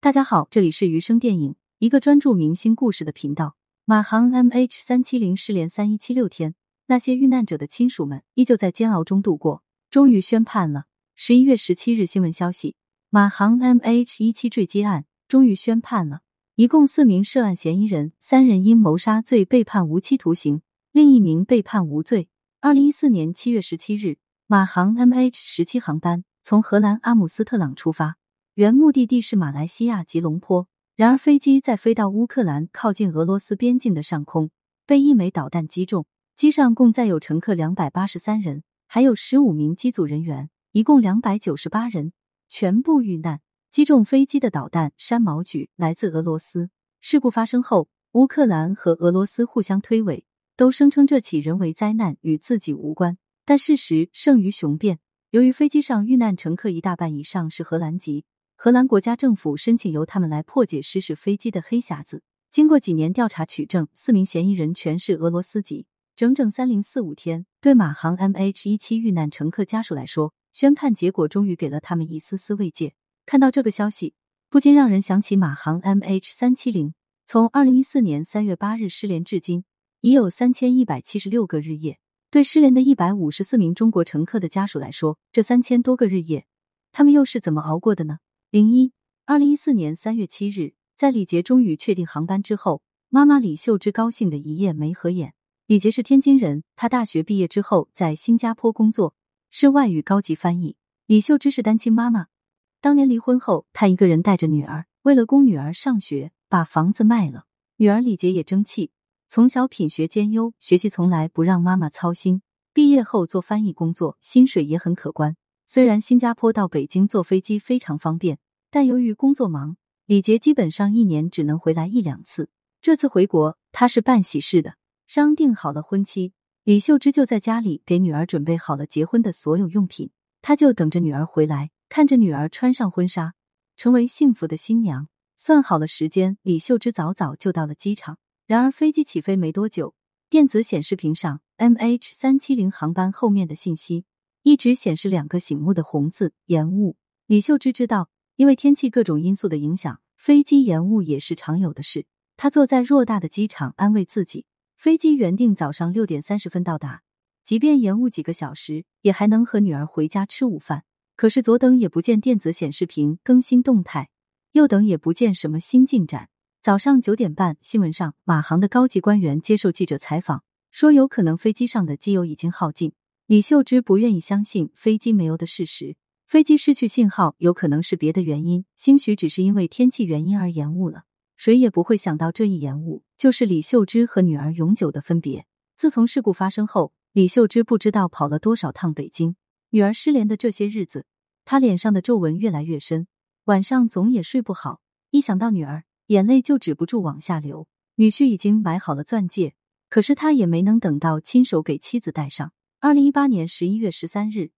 大家好，这里是余生电影，一个专注明星故事的频道。马航 MH 三七零失联三一七六天，那些遇难者的亲属们依旧在煎熬中度过。终于宣判了。十一月十七日新闻消息，马航 MH 一七坠机案终于宣判了，一共四名涉案嫌疑人，三人因谋杀罪被判无期徒刑，另一名被判无罪。二零一四年七月十七日，马航 MH 十七航班从荷兰阿姆斯特朗出发。原目的地是马来西亚吉隆坡，然而飞机在飞到乌克兰靠近俄罗斯边境的上空，被一枚导弹击中。机上共载有乘客两百八十三人，还有十五名机组人员，一共两百九十八人，全部遇难。击中飞机的导弹山毛榉来自俄罗斯。事故发生后，乌克兰和俄罗斯互相推诿，都声称这起人为灾难与自己无关。但事实胜于雄辩，由于飞机上遇难乘客一大半以上是荷兰籍。荷兰国家政府申请由他们来破解失事飞机的黑匣子。经过几年调查取证，四名嫌疑人全是俄罗斯籍。整整三零四五天，对马航 MH 一七遇难乘客家属来说，宣判结果终于给了他们一丝丝慰藉。看到这个消息，不禁让人想起马航 MH 三七零。从二零一四年三月八日失联至今，已有三千一百七十六个日夜。对失联的一百五十四名中国乘客的家属来说，这三千多个日夜，他们又是怎么熬过的呢？零一，二零一四年三月七日，在李杰终于确定航班之后，妈妈李秀芝高兴的一夜没合眼。李杰是天津人，他大学毕业之后在新加坡工作，是外语高级翻译。李秀芝是单亲妈妈，当年离婚后，她一个人带着女儿，为了供女儿上学，把房子卖了。女儿李杰也争气，从小品学兼优，学习从来不让妈妈操心。毕业后做翻译工作，薪水也很可观。虽然新加坡到北京坐飞机非常方便，但由于工作忙，李杰基本上一年只能回来一两次。这次回国，他是办喜事的，商定好了婚期，李秀芝就在家里给女儿准备好了结婚的所有用品，他就等着女儿回来，看着女儿穿上婚纱，成为幸福的新娘。算好了时间，李秀芝早早就到了机场。然而飞机起飞没多久，电子显示屏上 MH 三七零航班后面的信息。一直显示两个醒目的红字延误。李秀芝知道，因为天气各种因素的影响，飞机延误也是常有的事。她坐在偌大的机场，安慰自己，飞机原定早上六点三十分到达，即便延误几个小时，也还能和女儿回家吃午饭。可是左等也不见电子显示屏更新动态，右等也不见什么新进展。早上九点半，新闻上马航的高级官员接受记者采访，说有可能飞机上的机油已经耗尽。李秀芝不愿意相信飞机没油的事实，飞机失去信号有可能是别的原因，兴许只是因为天气原因而延误了。谁也不会想到这一延误就是李秀芝和女儿永久的分别。自从事故发生后，李秀芝不知道跑了多少趟北京。女儿失联的这些日子，她脸上的皱纹越来越深，晚上总也睡不好。一想到女儿，眼泪就止不住往下流。女婿已经买好了钻戒，可是他也没能等到亲手给妻子戴上。二零一八年十一月十三日，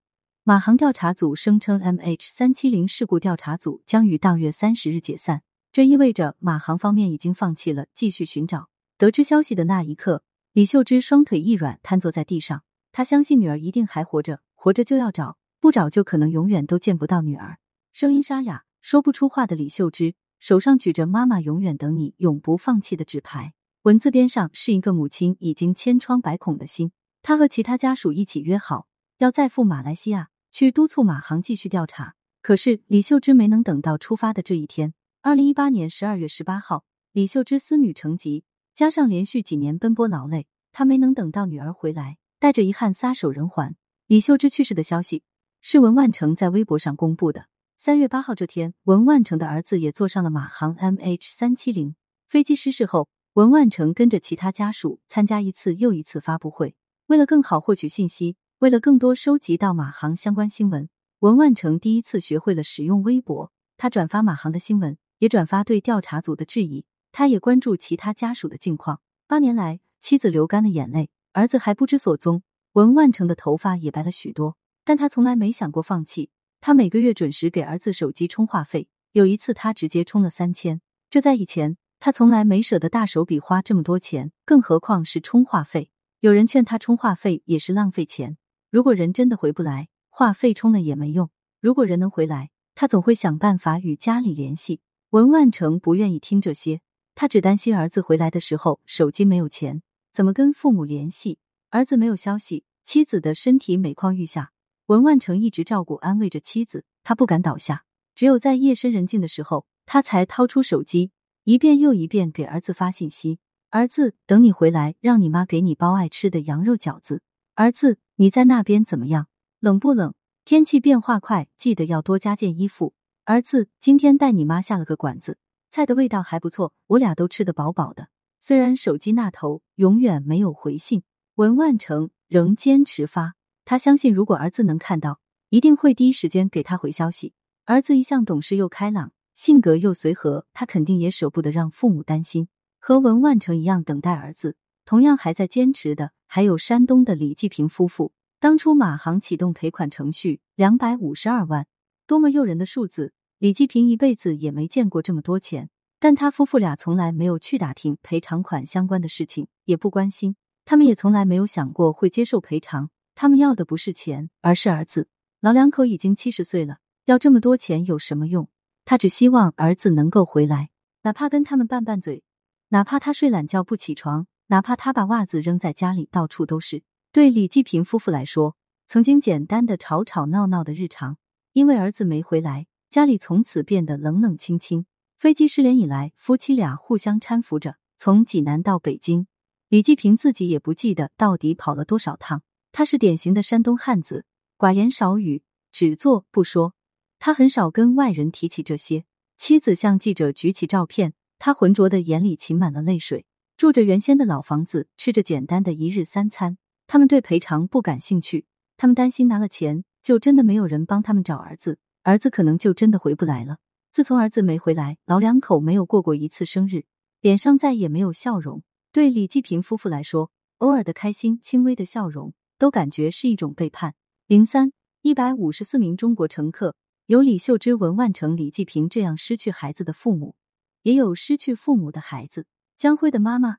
马航调查组声称，MH 三七零事故调查组将于当月三十日解散。这意味着马航方面已经放弃了继续寻找。得知消息的那一刻，李秀芝双腿一软，瘫坐在地上。她相信女儿一定还活着，活着就要找，不找就可能永远都见不到女儿。声音沙哑，说不出话的李秀芝手上举着“妈妈永远等你，永不放弃”的纸牌，文字边上是一个母亲已经千疮百孔的心。他和其他家属一起约好，要再赴马来西亚去督促马航继续调查。可是李秀芝没能等到出发的这一天。二零一八年十二月十八号，李秀芝思女成疾，加上连续几年奔波劳累，她没能等到女儿回来，带着遗憾撒手人寰。李秀芝去世的消息是文万成在微博上公布的。三月八号这天，文万成的儿子也坐上了马航 MH 三七零飞机失事后，文万成跟着其他家属参加一次又一次发布会。为了更好获取信息，为了更多收集到马航相关新闻，文万成第一次学会了使用微博。他转发马航的新闻，也转发对调查组的质疑。他也关注其他家属的近况。八年来，妻子流干了眼泪，儿子还不知所踪。文万成的头发也白了许多，但他从来没想过放弃。他每个月准时给儿子手机充话费，有一次他直接充了三千。这在以前，他从来没舍得大手笔花这么多钱，更何况是充话费。有人劝他充话费也是浪费钱。如果人真的回不来，话费充了也没用。如果人能回来，他总会想办法与家里联系。文万成不愿意听这些，他只担心儿子回来的时候手机没有钱，怎么跟父母联系？儿子没有消息，妻子的身体每况愈下，文万成一直照顾安慰着妻子，他不敢倒下。只有在夜深人静的时候，他才掏出手机，一遍又一遍给儿子发信息：“儿子，等你回来，让你妈给你包爱吃的羊肉饺子。儿子，你在那边怎么样？冷不冷？天气变化快，记得要多加件衣服。”儿子，今天带你妈下了个馆子，菜的味道还不错，我俩都吃得饱饱的。虽然手机那头永远没有回信，文万成仍坚持发。他相信，如果儿子能看到，一定会第一时间给他回消息。儿子一向懂事又开朗，性格又随和，他肯定也舍不得让父母担心。和文万成一样等待儿子，同样还在坚持的，还有山东的李继平夫妇。当初马航启动赔款程序，两百五十二万，多么诱人的数字！李继平一辈子也没见过这么多钱，但他夫妇俩从来没有去打听赔偿款相关的事情，也不关心，他们也从来没有想过会接受赔偿。他们要的不是钱，而是儿子。老两口已经七十岁了，要这么多钱有什么用？他只希望儿子能够回来，哪怕跟他们拌拌嘴，哪怕他睡懒觉不起床，哪怕他把袜子扔在家里到处都是。对李继平夫妇来说，曾经简单的吵吵闹闹的日常，因为儿子没回来。家里从此变得冷冷清清。飞机失联以来，夫妻俩互相搀扶着从济南到北京。李继平自己也不记得到底跑了多少趟。他是典型的山东汉子，寡言少语，只做不说。他很少跟外人提起这些。妻子向记者举起照片，他浑浊的眼里噙满了泪水。住着原先的老房子，吃着简单的一日三餐。他们对赔偿不感兴趣，他们担心拿了钱就真的没有人帮他们找儿子。儿子可能就真的回不来了。自从儿子没回来，老两口没有过过一次生日，脸上再也没有笑容。对李继平夫妇来说，偶尔的开心、轻微的笑容，都感觉是一种背叛。零三一百五十四名中国乘客，有李秀芝、文万成、李继平这样失去孩子的父母，也有失去父母的孩子。江辉的妈妈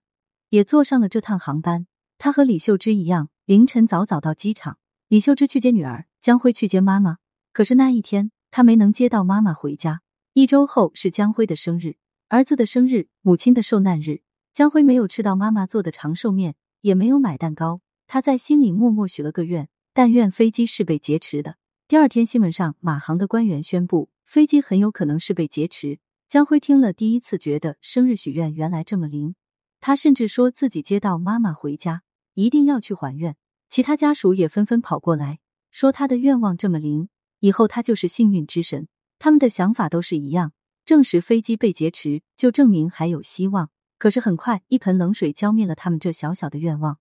也坐上了这趟航班。她和李秀芝一样，凌晨早早到机场。李秀芝去接女儿，江辉去接妈妈。可是那一天，他没能接到妈妈回家。一周后是江辉的生日，儿子的生日，母亲的受难日。江辉没有吃到妈妈做的长寿面，也没有买蛋糕。他在心里默默许了个愿，但愿飞机是被劫持的。第二天新闻上，马航的官员宣布，飞机很有可能是被劫持。江辉听了，第一次觉得生日许愿原来这么灵。他甚至说自己接到妈妈回家，一定要去还愿。其他家属也纷纷跑过来，说他的愿望这么灵。以后他就是幸运之神，他们的想法都是一样，证实飞机被劫持，就证明还有希望。可是很快，一盆冷水浇灭了他们这小小的愿望。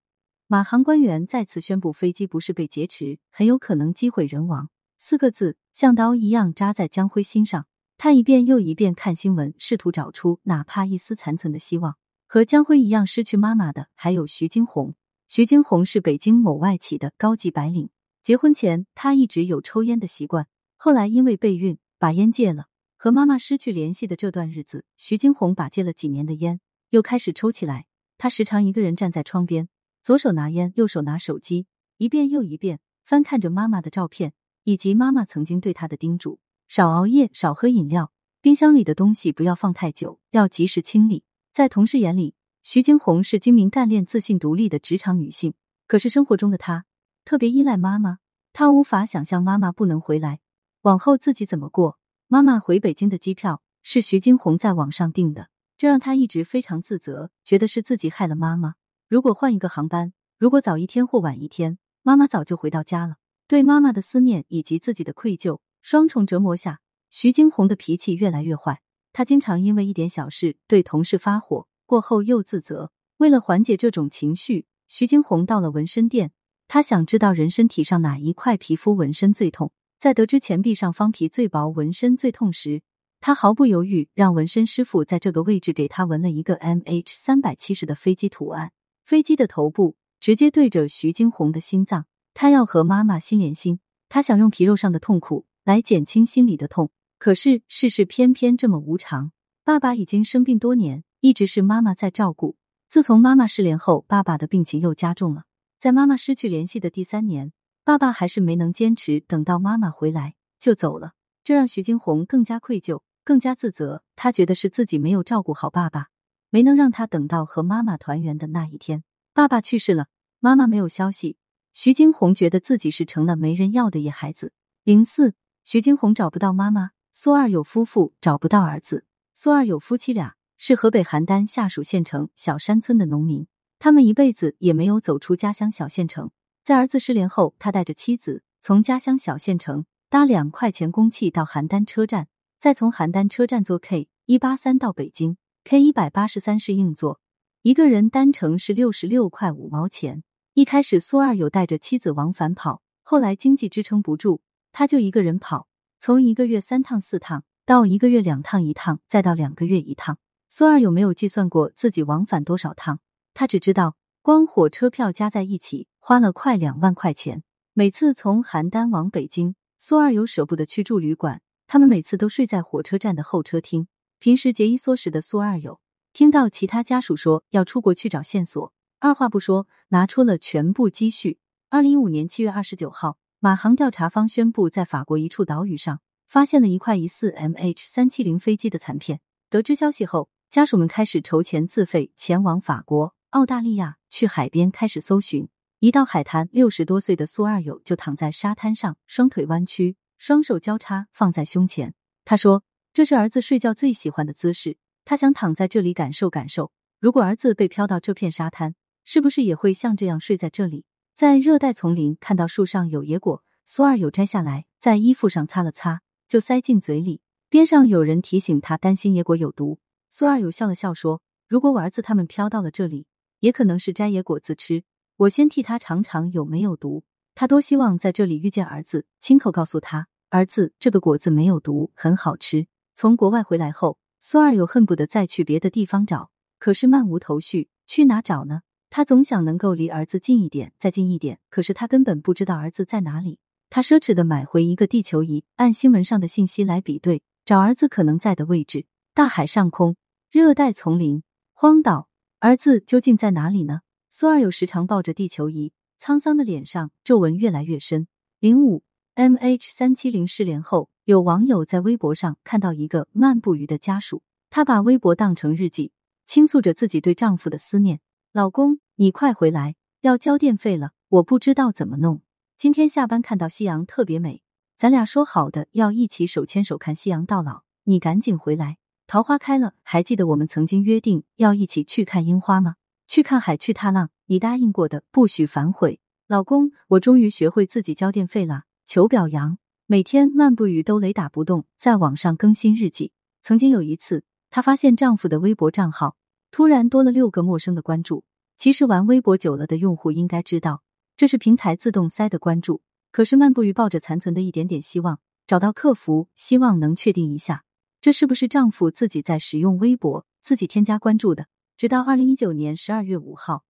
马航官员再次宣布，飞机不是被劫持，很有可能机毁人亡。四个字像刀一样扎在江辉心上。他一遍又一遍看新闻，试图找出哪怕一丝残存的希望。和江辉一样失去妈妈的，还有徐金红。徐金红是北京某外企的高级白领。结婚前，他一直有抽烟的习惯，后来因为备孕，把烟戒了。和妈妈失去联系的这段日子，徐金红把戒了几年的烟又开始抽起来。他时常一个人站在窗边，左手拿烟，右手拿手机，一遍又一遍翻看着妈妈的照片，以及妈妈曾经对他的叮嘱：少熬夜，少喝饮料，冰箱里的东西不要放太久，要及时清理。在同事眼里，徐金红是精明干练、自信独立的职场女性，可是生活中的她。特别依赖妈妈，她无法想象妈妈不能回来，往后自己怎么过？妈妈回北京的机票是徐金红在网上订的，这让她一直非常自责，觉得是自己害了妈妈。如果换一个航班，如果早一天或晚一天，妈妈早就回到家了。对妈妈的思念以及自己的愧疚双重折磨下，徐金红的脾气越来越坏。他经常因为一点小事对同事发火，过后又自责。为了缓解这种情绪，徐金红到了纹身店。他想知道人身体上哪一块皮肤纹身最痛，在得知钱币上方皮最薄纹身最痛时，他毫不犹豫让纹身师傅在这个位置给他纹了一个 M H 三百七十的飞机图案，飞机的头部直接对着徐惊鸿的心脏。他要和妈妈心连心，他想用皮肉上的痛苦来减轻心里的痛。可是世事偏偏这么无常，爸爸已经生病多年，一直是妈妈在照顾。自从妈妈失联后，爸爸的病情又加重了。在妈妈失去联系的第三年，爸爸还是没能坚持等到妈妈回来就走了，这让徐金红更加愧疚，更。加自责。他觉得是自己没有照顾好爸爸，没能让他等到和妈妈团圆的那一天。爸爸去世了，妈妈没有消息。徐金红觉得自己是成了没人要的野孩子。零四，徐金红找不到妈妈，苏二有夫妇找不到儿子。苏二有夫妻俩是河北邯郸下属县城小山村的农民，他们一辈子也没有走出家乡小县城。在儿子失联后，他带着妻子从家乡小县城搭两块钱公汽到邯郸车站，再从邯郸车站坐 K 一八三到北京，K 一百八十三是硬座，一个人单程是六十六块五毛钱。一开始苏二有带着妻子往返跑，后来经济支撑不住，他就一个人跑，从一个月三趟四趟到一个月两趟一趟，再到两个月一趟。苏二有没有计算过自己往返多少趟？他只知道光火车票加在一起花了快两万块钱。每次从邯郸往北京，苏二有舍不得去住旅馆，他们每次都睡在火车站的候车厅。平时节衣缩食的苏二有听到其他家属说要出国去找线索。二话不说，拿出了全部积蓄。二零一五年七月二十九号，马航调查方宣布，在法国一处岛屿上发现了一块疑似 MH 三七零飞机的残片。得知消息后，家属们开始筹钱自费前往法国、澳大利亚，去海边开始搜寻。一到海滩，六十多岁的苏二友就躺在沙滩上，双腿弯曲，双手交叉放在胸前。他说：“这是儿子睡觉最喜欢的姿势，他想躺在这里感受感受。如果儿子被飘到这片沙滩。”是不是也会像这样睡在这里？在热带丛林看到树上有野果，苏二有摘下来，在衣服上擦了擦，就塞进嘴里。边上有人提醒他，担心野果有毒。苏二有笑了笑说：“如果我儿子他们飘到了这里，也可能是摘野果子吃。我先替他尝尝有没有毒。”他多希望在这里遇见儿子，亲口告诉他：“儿子，这个果子没有毒，很好吃。”从国外回来后，苏二有恨不得再去别的地方找，可是漫无头绪，去哪找呢？他总想能够离儿子近一点，再近一点，可是他根本不知道儿子在哪里。他奢侈的买回一个地球仪，按新闻上的信息来比对，找儿子可能在的位置。大海上空，热带丛林，荒岛，儿子究竟在哪里呢？苏二有时常抱着地球仪，沧桑的脸上皱纹越来越深。零五 M H 三七零失联后，有网友在微博上看到一个漫步鱼的家属，他把微博当成日记，倾诉着自己对丈夫的思念。老公，你快回来，要交电费了，我不知道怎么弄。今天下班看到夕阳特别美，咱俩说好的要一起手牵手看夕阳到老，你赶紧回来。桃花开了，还记得我们曾经约定要一起去看樱花吗？去看海，去踏浪，你答应过的，不许反悔。老公，我终于学会自己交电费了，求表扬。每天漫步鱼都雷打不动，在网上更新日记。曾经有一次，她发现丈夫的微博账号。突然多了六个陌生的关注。其实玩微博久了的用户应该知道，这是平台自动塞的关注。可是漫步鱼抱着残存的一点点希望，找到客服，希望能确定一下，这是不是丈夫自己在使用微博，自己添加关注的。直到二零一九年十二月五号，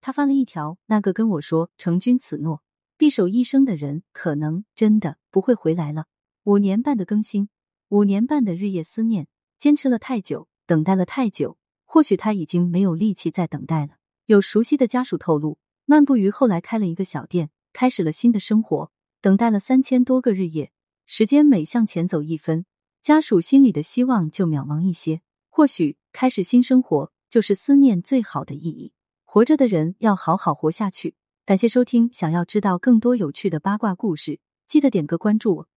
他发了一条：“那个跟我说成君此诺，必守一生的人，可能真的不会回来了。”五年半的更新，五年半的日夜思念，坚持了太久，等待了太久。或许他已经没有力气再等待了。有熟悉的家属透露，漫步鱼后来开了一个小店，开始了新的生活。等待了三千多个日夜，时间每向前走一分，家属心里的希望就渺茫一些。或许开始新生活就是思念最好的意义。活着的人要好好活下去。感谢收听，想要知道更多有趣的八卦故事，记得点个关注我。